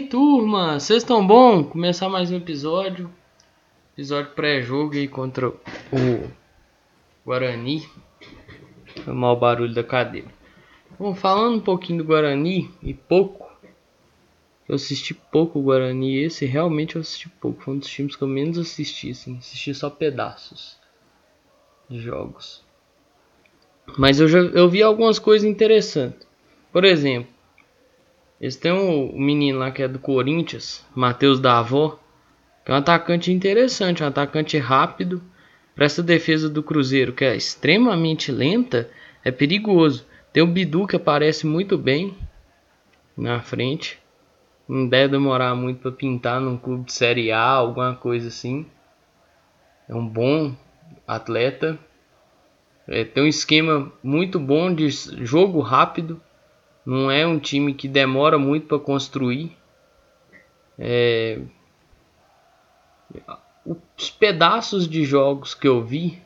Aí, turma? Vocês estão bom? Começar mais um episódio. Episódio pré-jogo aí contra o Guarani. Foi mal barulho da cadeira. Bom, falando um pouquinho do Guarani e pouco. Eu assisti pouco o Guarani. Esse realmente eu assisti pouco. Foi um dos times que eu menos assisti. Assim. Assisti só pedaços de jogos. Mas eu já eu vi algumas coisas interessantes. Por exemplo, eles têm um menino lá que é do Corinthians, Matheus Davó, que é um atacante interessante, um atacante rápido. Para essa defesa do Cruzeiro, que é extremamente lenta, é perigoso. Tem o Bidu que aparece muito bem na frente. Não deve demorar muito para pintar num clube de Série A, alguma coisa assim. É um bom atleta. É, tem um esquema muito bom de jogo rápido. Não é um time que demora muito para construir. É... Os pedaços de jogos que eu vi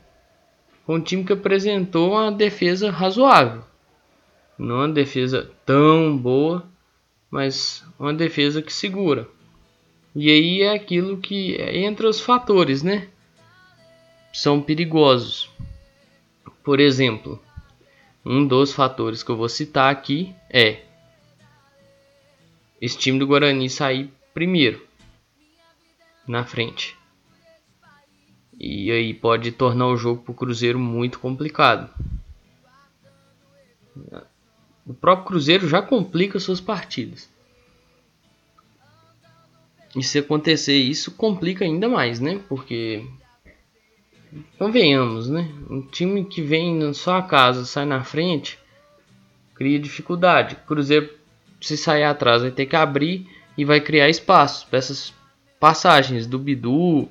foi um time que apresentou uma defesa razoável. Não uma defesa tão boa, mas uma defesa que segura. E aí é aquilo que entra os fatores, né? São perigosos. Por exemplo, um dos fatores que eu vou citar aqui é esse time do Guarani sair primeiro na frente. E aí pode tornar o jogo para o Cruzeiro muito complicado. O próprio Cruzeiro já complica suas partidas. E se acontecer isso, complica ainda mais, né? Porque Convenhamos, né? Um time que vem na sua casa, sai na frente, cria dificuldade. Cruzeiro, se sair atrás, vai ter que abrir e vai criar espaço para essas passagens do Bidu,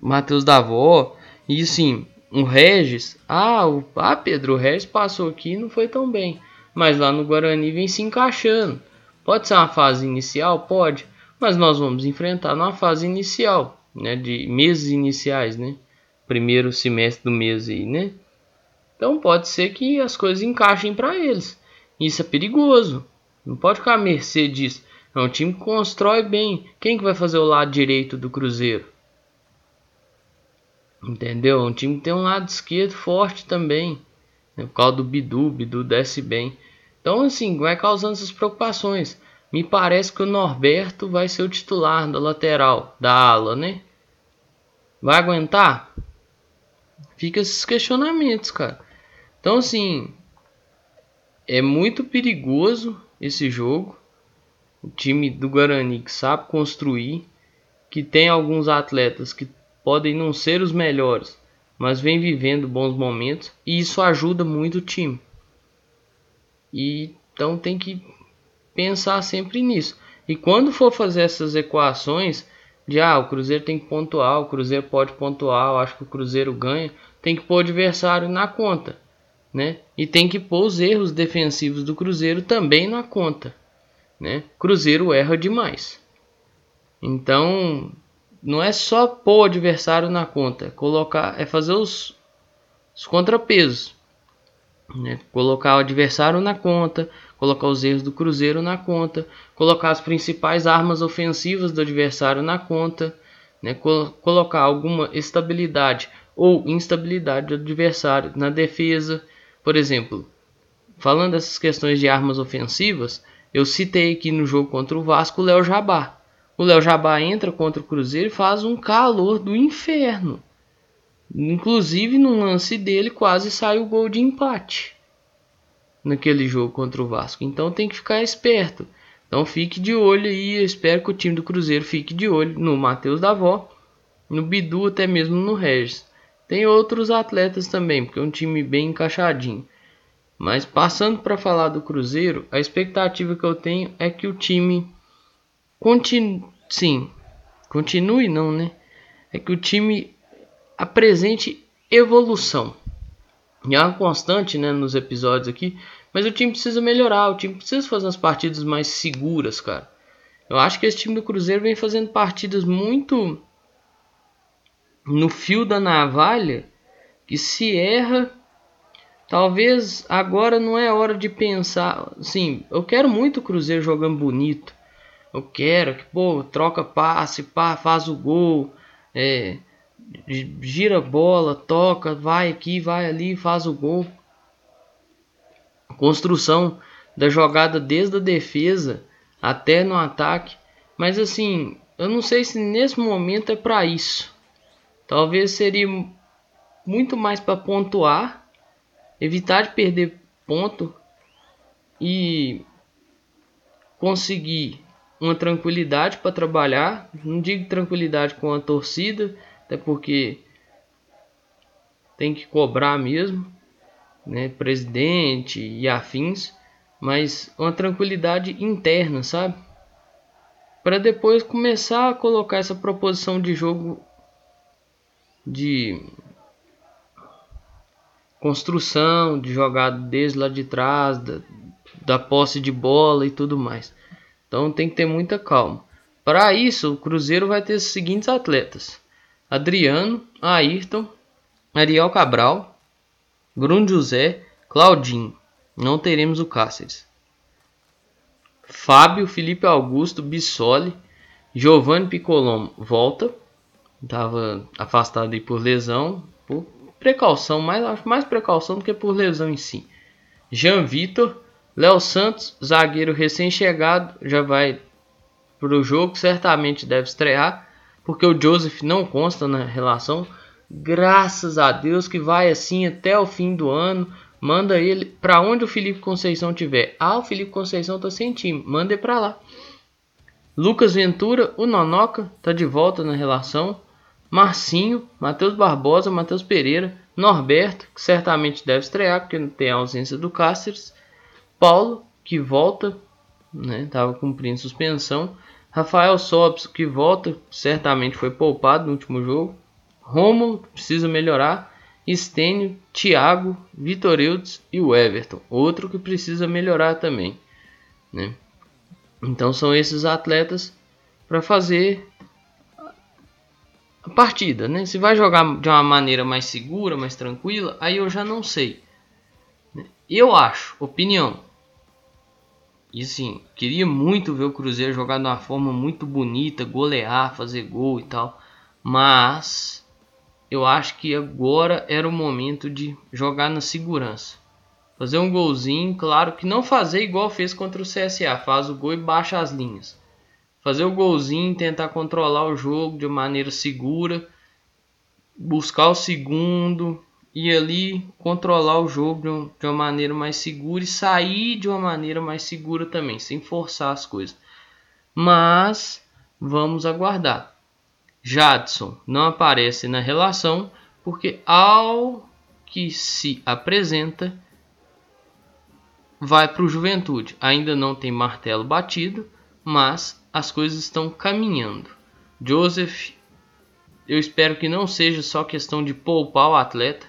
Matheus Davó. E assim, o Regis, ah, o, ah, Pedro, o Regis passou aqui e não foi tão bem. Mas lá no Guarani vem se encaixando. Pode ser uma fase inicial? Pode. Mas nós vamos enfrentar numa fase inicial, né? De meses iniciais, né? Primeiro semestre do mês aí, né? Então pode ser que as coisas encaixem para eles. Isso é perigoso. Não pode ficar à mercê disso. É um time que constrói bem. Quem que vai fazer o lado direito do Cruzeiro? Entendeu? É um time que tem um lado esquerdo forte também. Né? Por causa do Bidu, Bidu desce bem. Então assim, vai causando essas preocupações. Me parece que o Norberto vai ser o titular da lateral, da ala, né? Vai aguentar? Fica esses questionamentos, cara. Então, assim, é muito perigoso esse jogo. O time do Guarani que sabe construir, que tem alguns atletas que podem não ser os melhores, mas vem vivendo bons momentos e isso ajuda muito o time. E então tem que pensar sempre nisso. E quando for fazer essas equações de ah, o Cruzeiro tem que pontuar, o Cruzeiro pode pontuar, eu acho que o Cruzeiro ganha, tem que pôr o adversário na conta, né? E tem que pôr os erros defensivos do Cruzeiro também na conta, né? Cruzeiro erra demais. Então, não é só pôr o adversário na conta, é colocar, é fazer os, os contrapesos, né? Colocar o adversário na conta, colocar os erros do Cruzeiro na conta, colocar as principais armas ofensivas do adversário na conta, né? colocar alguma estabilidade ou instabilidade do adversário na defesa. Por exemplo, falando dessas questões de armas ofensivas, eu citei aqui no jogo contra o Vasco o Léo Jabá. O Léo Jabá entra contra o Cruzeiro e faz um calor do inferno. Inclusive, no lance dele, quase sai o gol de empate naquele jogo contra o Vasco. Então tem que ficar esperto. Então fique de olho aí. Eu espero que o time do Cruzeiro fique de olho no Matheus Davó, no Bidu, até mesmo no Regis. Tem outros atletas também, porque é um time bem encaixadinho. Mas passando para falar do Cruzeiro, a expectativa que eu tenho é que o time continue, sim, continue não, né? É que o time apresente evolução. E é uma constante, né, nos episódios aqui, mas o time precisa melhorar, o time precisa fazer umas partidas mais seguras, cara. Eu acho que esse time do Cruzeiro vem fazendo partidas muito no fio da navalha que se erra, talvez agora não é hora de pensar. Sim, eu quero muito o Cruzeiro jogando bonito, eu quero que, pô, troca passe, pá, faz o gol, é, gira a bola, toca, vai aqui, vai ali, faz o gol. Construção da jogada desde a defesa até no ataque. Mas assim, eu não sei se nesse momento é para isso. Talvez seria muito mais para pontuar, evitar de perder ponto e conseguir uma tranquilidade para trabalhar. Não digo tranquilidade com a torcida, até porque tem que cobrar mesmo, né, presidente e afins, mas uma tranquilidade interna, sabe? Para depois começar a colocar essa proposição de jogo de construção, de jogada desde lá de trás, da, da posse de bola e tudo mais. Então tem que ter muita calma. Para isso, o Cruzeiro vai ter os seguintes atletas: Adriano, Ayrton, Ariel Cabral, Bruno José, Claudinho. Não teremos o Cáceres. Fábio, Felipe Augusto, Bissoli, Giovanni Picolomo volta. Estava afastado aí por lesão, por precaução, mais, acho mais precaução do que por lesão em si. Jean Vitor, Léo Santos, zagueiro recém-chegado, já vai para o jogo, certamente deve estrear, porque o Joseph não consta na relação. Graças a Deus que vai assim até o fim do ano. Manda ele para onde o Felipe Conceição tiver. Ah, o Felipe Conceição tá sem time, manda ele para lá. Lucas Ventura, o Nonoca, tá de volta na relação. Marcinho, Matheus Barbosa, Matheus Pereira, Norberto, que certamente deve estrear porque tem a ausência do Cáceres. Paulo, que volta, estava né, cumprindo suspensão. Rafael Sobs, que volta, certamente foi poupado no último jogo. Romulo, precisa melhorar. Estênio, Thiago, Vitor Eudes e o Everton, outro que precisa melhorar também. Né? Então são esses atletas para fazer a partida. Né? Se vai jogar de uma maneira mais segura, mais tranquila, aí eu já não sei. Eu acho, opinião, e assim, queria muito ver o Cruzeiro jogar de uma forma muito bonita, golear, fazer gol e tal. Mas eu acho que agora era o momento de jogar na segurança. Fazer um golzinho, claro que não fazer igual fez contra o CSA, faz o gol e baixa as linhas. Fazer o golzinho, tentar controlar o jogo de maneira segura, buscar o segundo, e ali controlar o jogo de, um, uma maneira mais segura e sair de uma maneira mais segura também, sem forçar as coisas. Mas vamos aguardar. Jadson não aparece na relação porque ao que se apresenta vai para o Juventude. Ainda não tem martelo batido, mas as coisas estão caminhando. Joseph, eu espero que não seja só questão de poupar o atleta,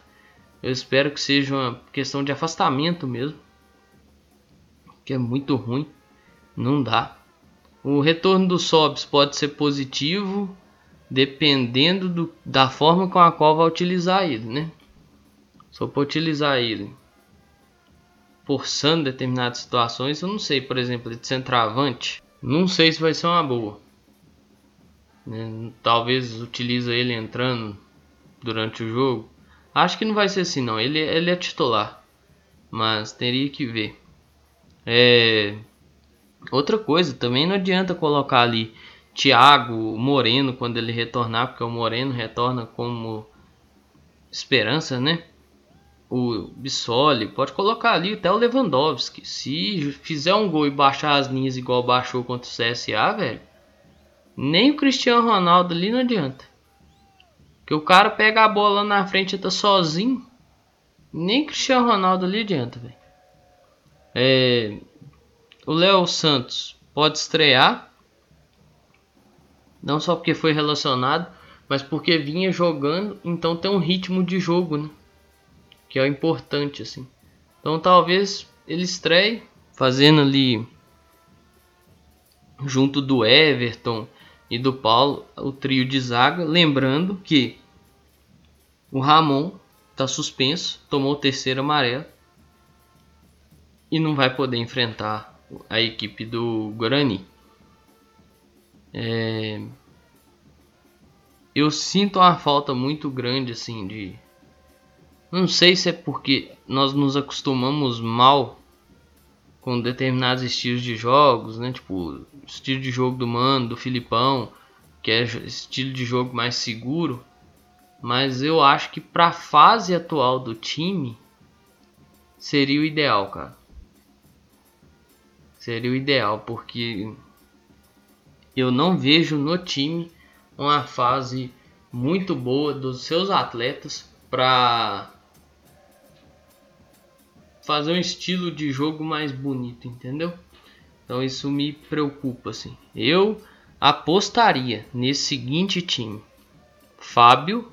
eu espero que seja uma questão de afastamento mesmo. Que é muito ruim. Não dá. O retorno do Sobs pode ser positivo dependendo do, da forma com a qual vai utilizar ele, né? Só para utilizar ele forçando determinadas situações, eu não sei, por exemplo, de centroavante, não sei se vai ser uma boa. Né? Talvez utilize ele entrando durante o jogo, Acho que não vai ser assim não. Ele, ele é titular. Mas teria que ver. É... Outra coisa, também não adianta colocar ali Thiago Moreno quando ele retornar, porque o Moreno retorna como esperança, né? O Bissoli, pode colocar ali até o Lewandowski. Se fizer um gol e baixar as linhas igual baixou contra o CSA, velho, nem o Cristiano Ronaldo ali não adianta. Que o cara pega a bola na frente e tá sozinho. Nem Cristiano Ronaldo ali adianta, velho. É, o Léo Santos pode estrear. Não só porque foi relacionado, mas porque vinha jogando, então tem um ritmo de jogo, né? Que é importante, assim. Então talvez ele estreie fazendo ali junto do Everton e do Paulo o trio de zaga, lembrando que o Ramon está suspenso, tomou o terceiro amarelo e não vai poder enfrentar a equipe do Guarani. É... Eu sinto uma falta muito grande assim de. Não sei se é porque nós nos acostumamos mal com determinados estilos de jogos, né? Tipo, estilo de jogo do Mano, do Filipão, que é estilo de jogo mais seguro. Mas eu acho que para a fase atual do time seria o ideal, cara. Seria o ideal, porque eu não vejo no time uma fase muito boa dos seus atletas para fazer um estilo de jogo mais bonito, entendeu? Então isso me preocupa assim. Eu apostaria nesse seguinte time: Fábio,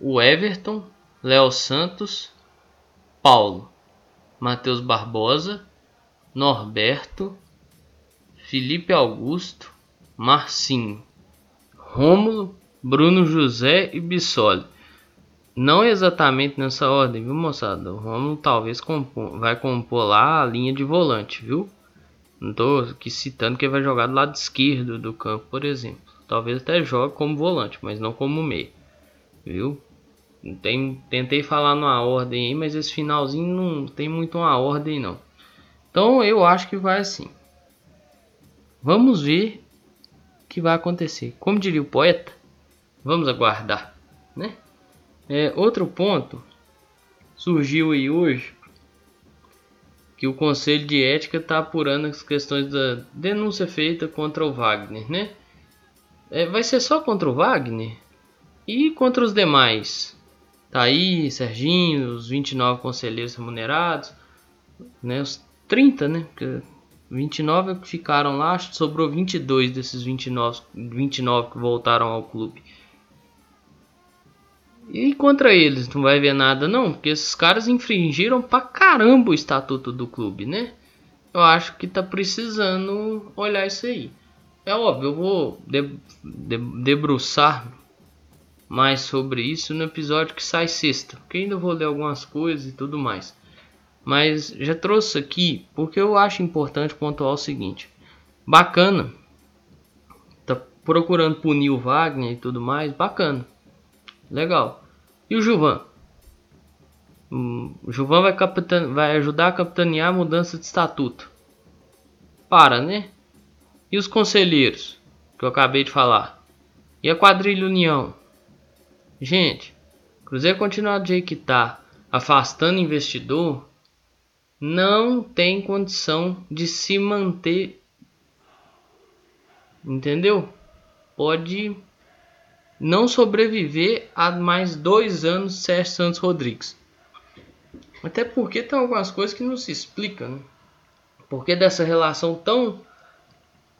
o Everton, Léo Santos, Paulo, Matheus Barbosa, Norberto, Felipe Augusto, Marcinho, Rômulo, Bruno José e Bissoli. Não exatamente nessa ordem, viu moçada? O Rômulo talvez compor, vai compor lá a linha de volante, viu? Não tô aqui citando que vai jogar do lado esquerdo do campo, por exemplo. Talvez até jogue como volante, mas não como meio. Viu? Tem, tentei falar numa ordem aí, mas esse finalzinho não tem muito uma ordem não. Então eu acho que vai assim. Vamos ver o que vai acontecer. Como diria o poeta, vamos aguardar, né? É, outro ponto surgiu aí hoje que o Conselho de Ética está apurando as questões da denúncia feita contra o Wagner, né? É, vai ser só contra o Wagner e contra os demais Tá aí, Serginho, os 29 conselheiros remunerados, né? Os 30, né? Porque 29 que ficaram lá, sobrou 22 desses 29, 29 que voltaram ao clube. E contra eles não vai ver nada não, porque esses caras infringiram pra caramba o estatuto do clube, né? Eu acho que tá precisando olhar isso aí. É óbvio, eu vou de, de, debruçar mais sobre isso no episódio que sai sexta, porque ainda vou ler algumas coisas e tudo mais. Mas já trouxe aqui porque eu acho importante pontuar o seguinte: bacana, tá procurando punir o Wagner e tudo mais, bacana, legal. E o Juvan? O Juvan vai, vai ajudar a capitanear a mudança de estatuto. Para, né? E os conselheiros que eu acabei de falar? E a quadrilha União? Gente, Cruzeiro continuar do jeito que tá, afastando investidor, não tem condição de se manter. Entendeu? Pode não sobreviver a mais dois anos Sérgio Santos Rodrigues. Até porque tem algumas coisas que não se explicam. Né? Porque dessa relação tão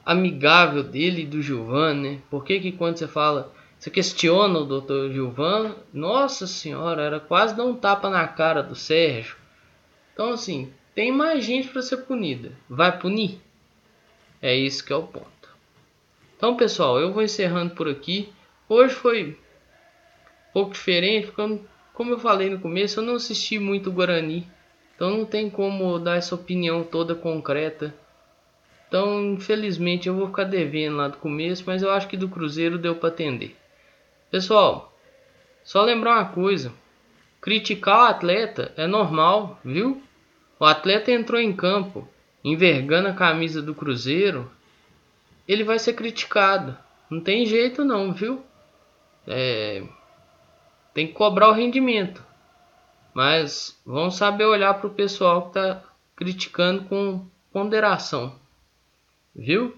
amigável dele e do Gilvan, né? Por que, que quando você fala você questiona o Dr. Gilvan, nossa senhora, era quase dar um tapa na cara do Sérgio. Então assim, tem mais gente para ser punida. Vai punir? É isso que é o ponto. Então pessoal, eu vou encerrando por aqui. Hoje foi um pouco diferente, porque como eu falei no começo, eu não assisti muito Guarani. Então não tem como dar essa opinião toda concreta. Então, infelizmente, eu vou ficar devendo lá do começo, mas eu acho que do Cruzeiro deu para atender. Pessoal, só lembrar uma coisa: criticar o atleta é normal, viu? O atleta entrou em campo envergando a camisa do Cruzeiro, ele vai ser criticado. Não tem jeito não, viu? É... Tem que cobrar o rendimento. Mas vamos saber olhar para o pessoal que está criticando com ponderação. Viu?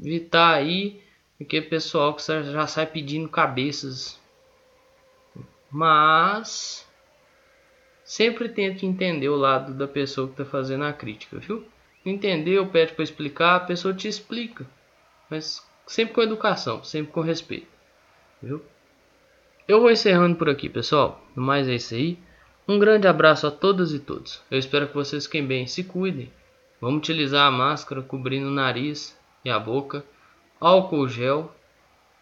Evitar aí porque pessoal que já sai pedindo cabeças. Mas sempre tente entender o lado da pessoa que está fazendo a crítica, viu? Entendeu, pede para explicar, a pessoa te explica. Mas sempre com educação, sempre com respeito. Viu? Eu vou encerrando por aqui, pessoal. No mais é isso aí. Um grande abraço a todas e todos. Eu espero que vocês fiquem bem, se cuidem. Vamos utilizar a máscara cobrindo o nariz e a boca álcool gel,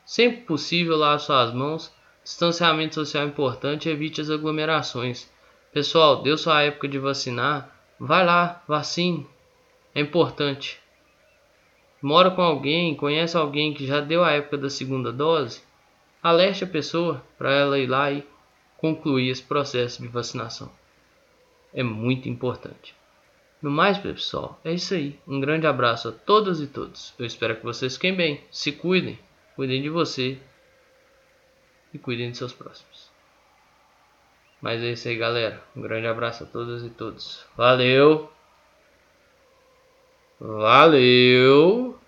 sempre possível lave suas mãos, distanciamento social importante e evite as aglomerações. Pessoal, deu sua época de vacinar, vai lá, vacine, é importante. mora com alguém, conhece alguém que já deu a época da segunda dose, alerte a pessoa para ela ir lá e concluir esse processo de vacinação. É muito importante. No mais, pessoal, é isso aí. Um grande abraço a todas e todos. Eu espero que vocês fiquem bem, se cuidem, cuidem de você e cuidem de seus próximos. Mas é isso aí, galera. Um grande abraço a todas e todos. Valeu! Valeu!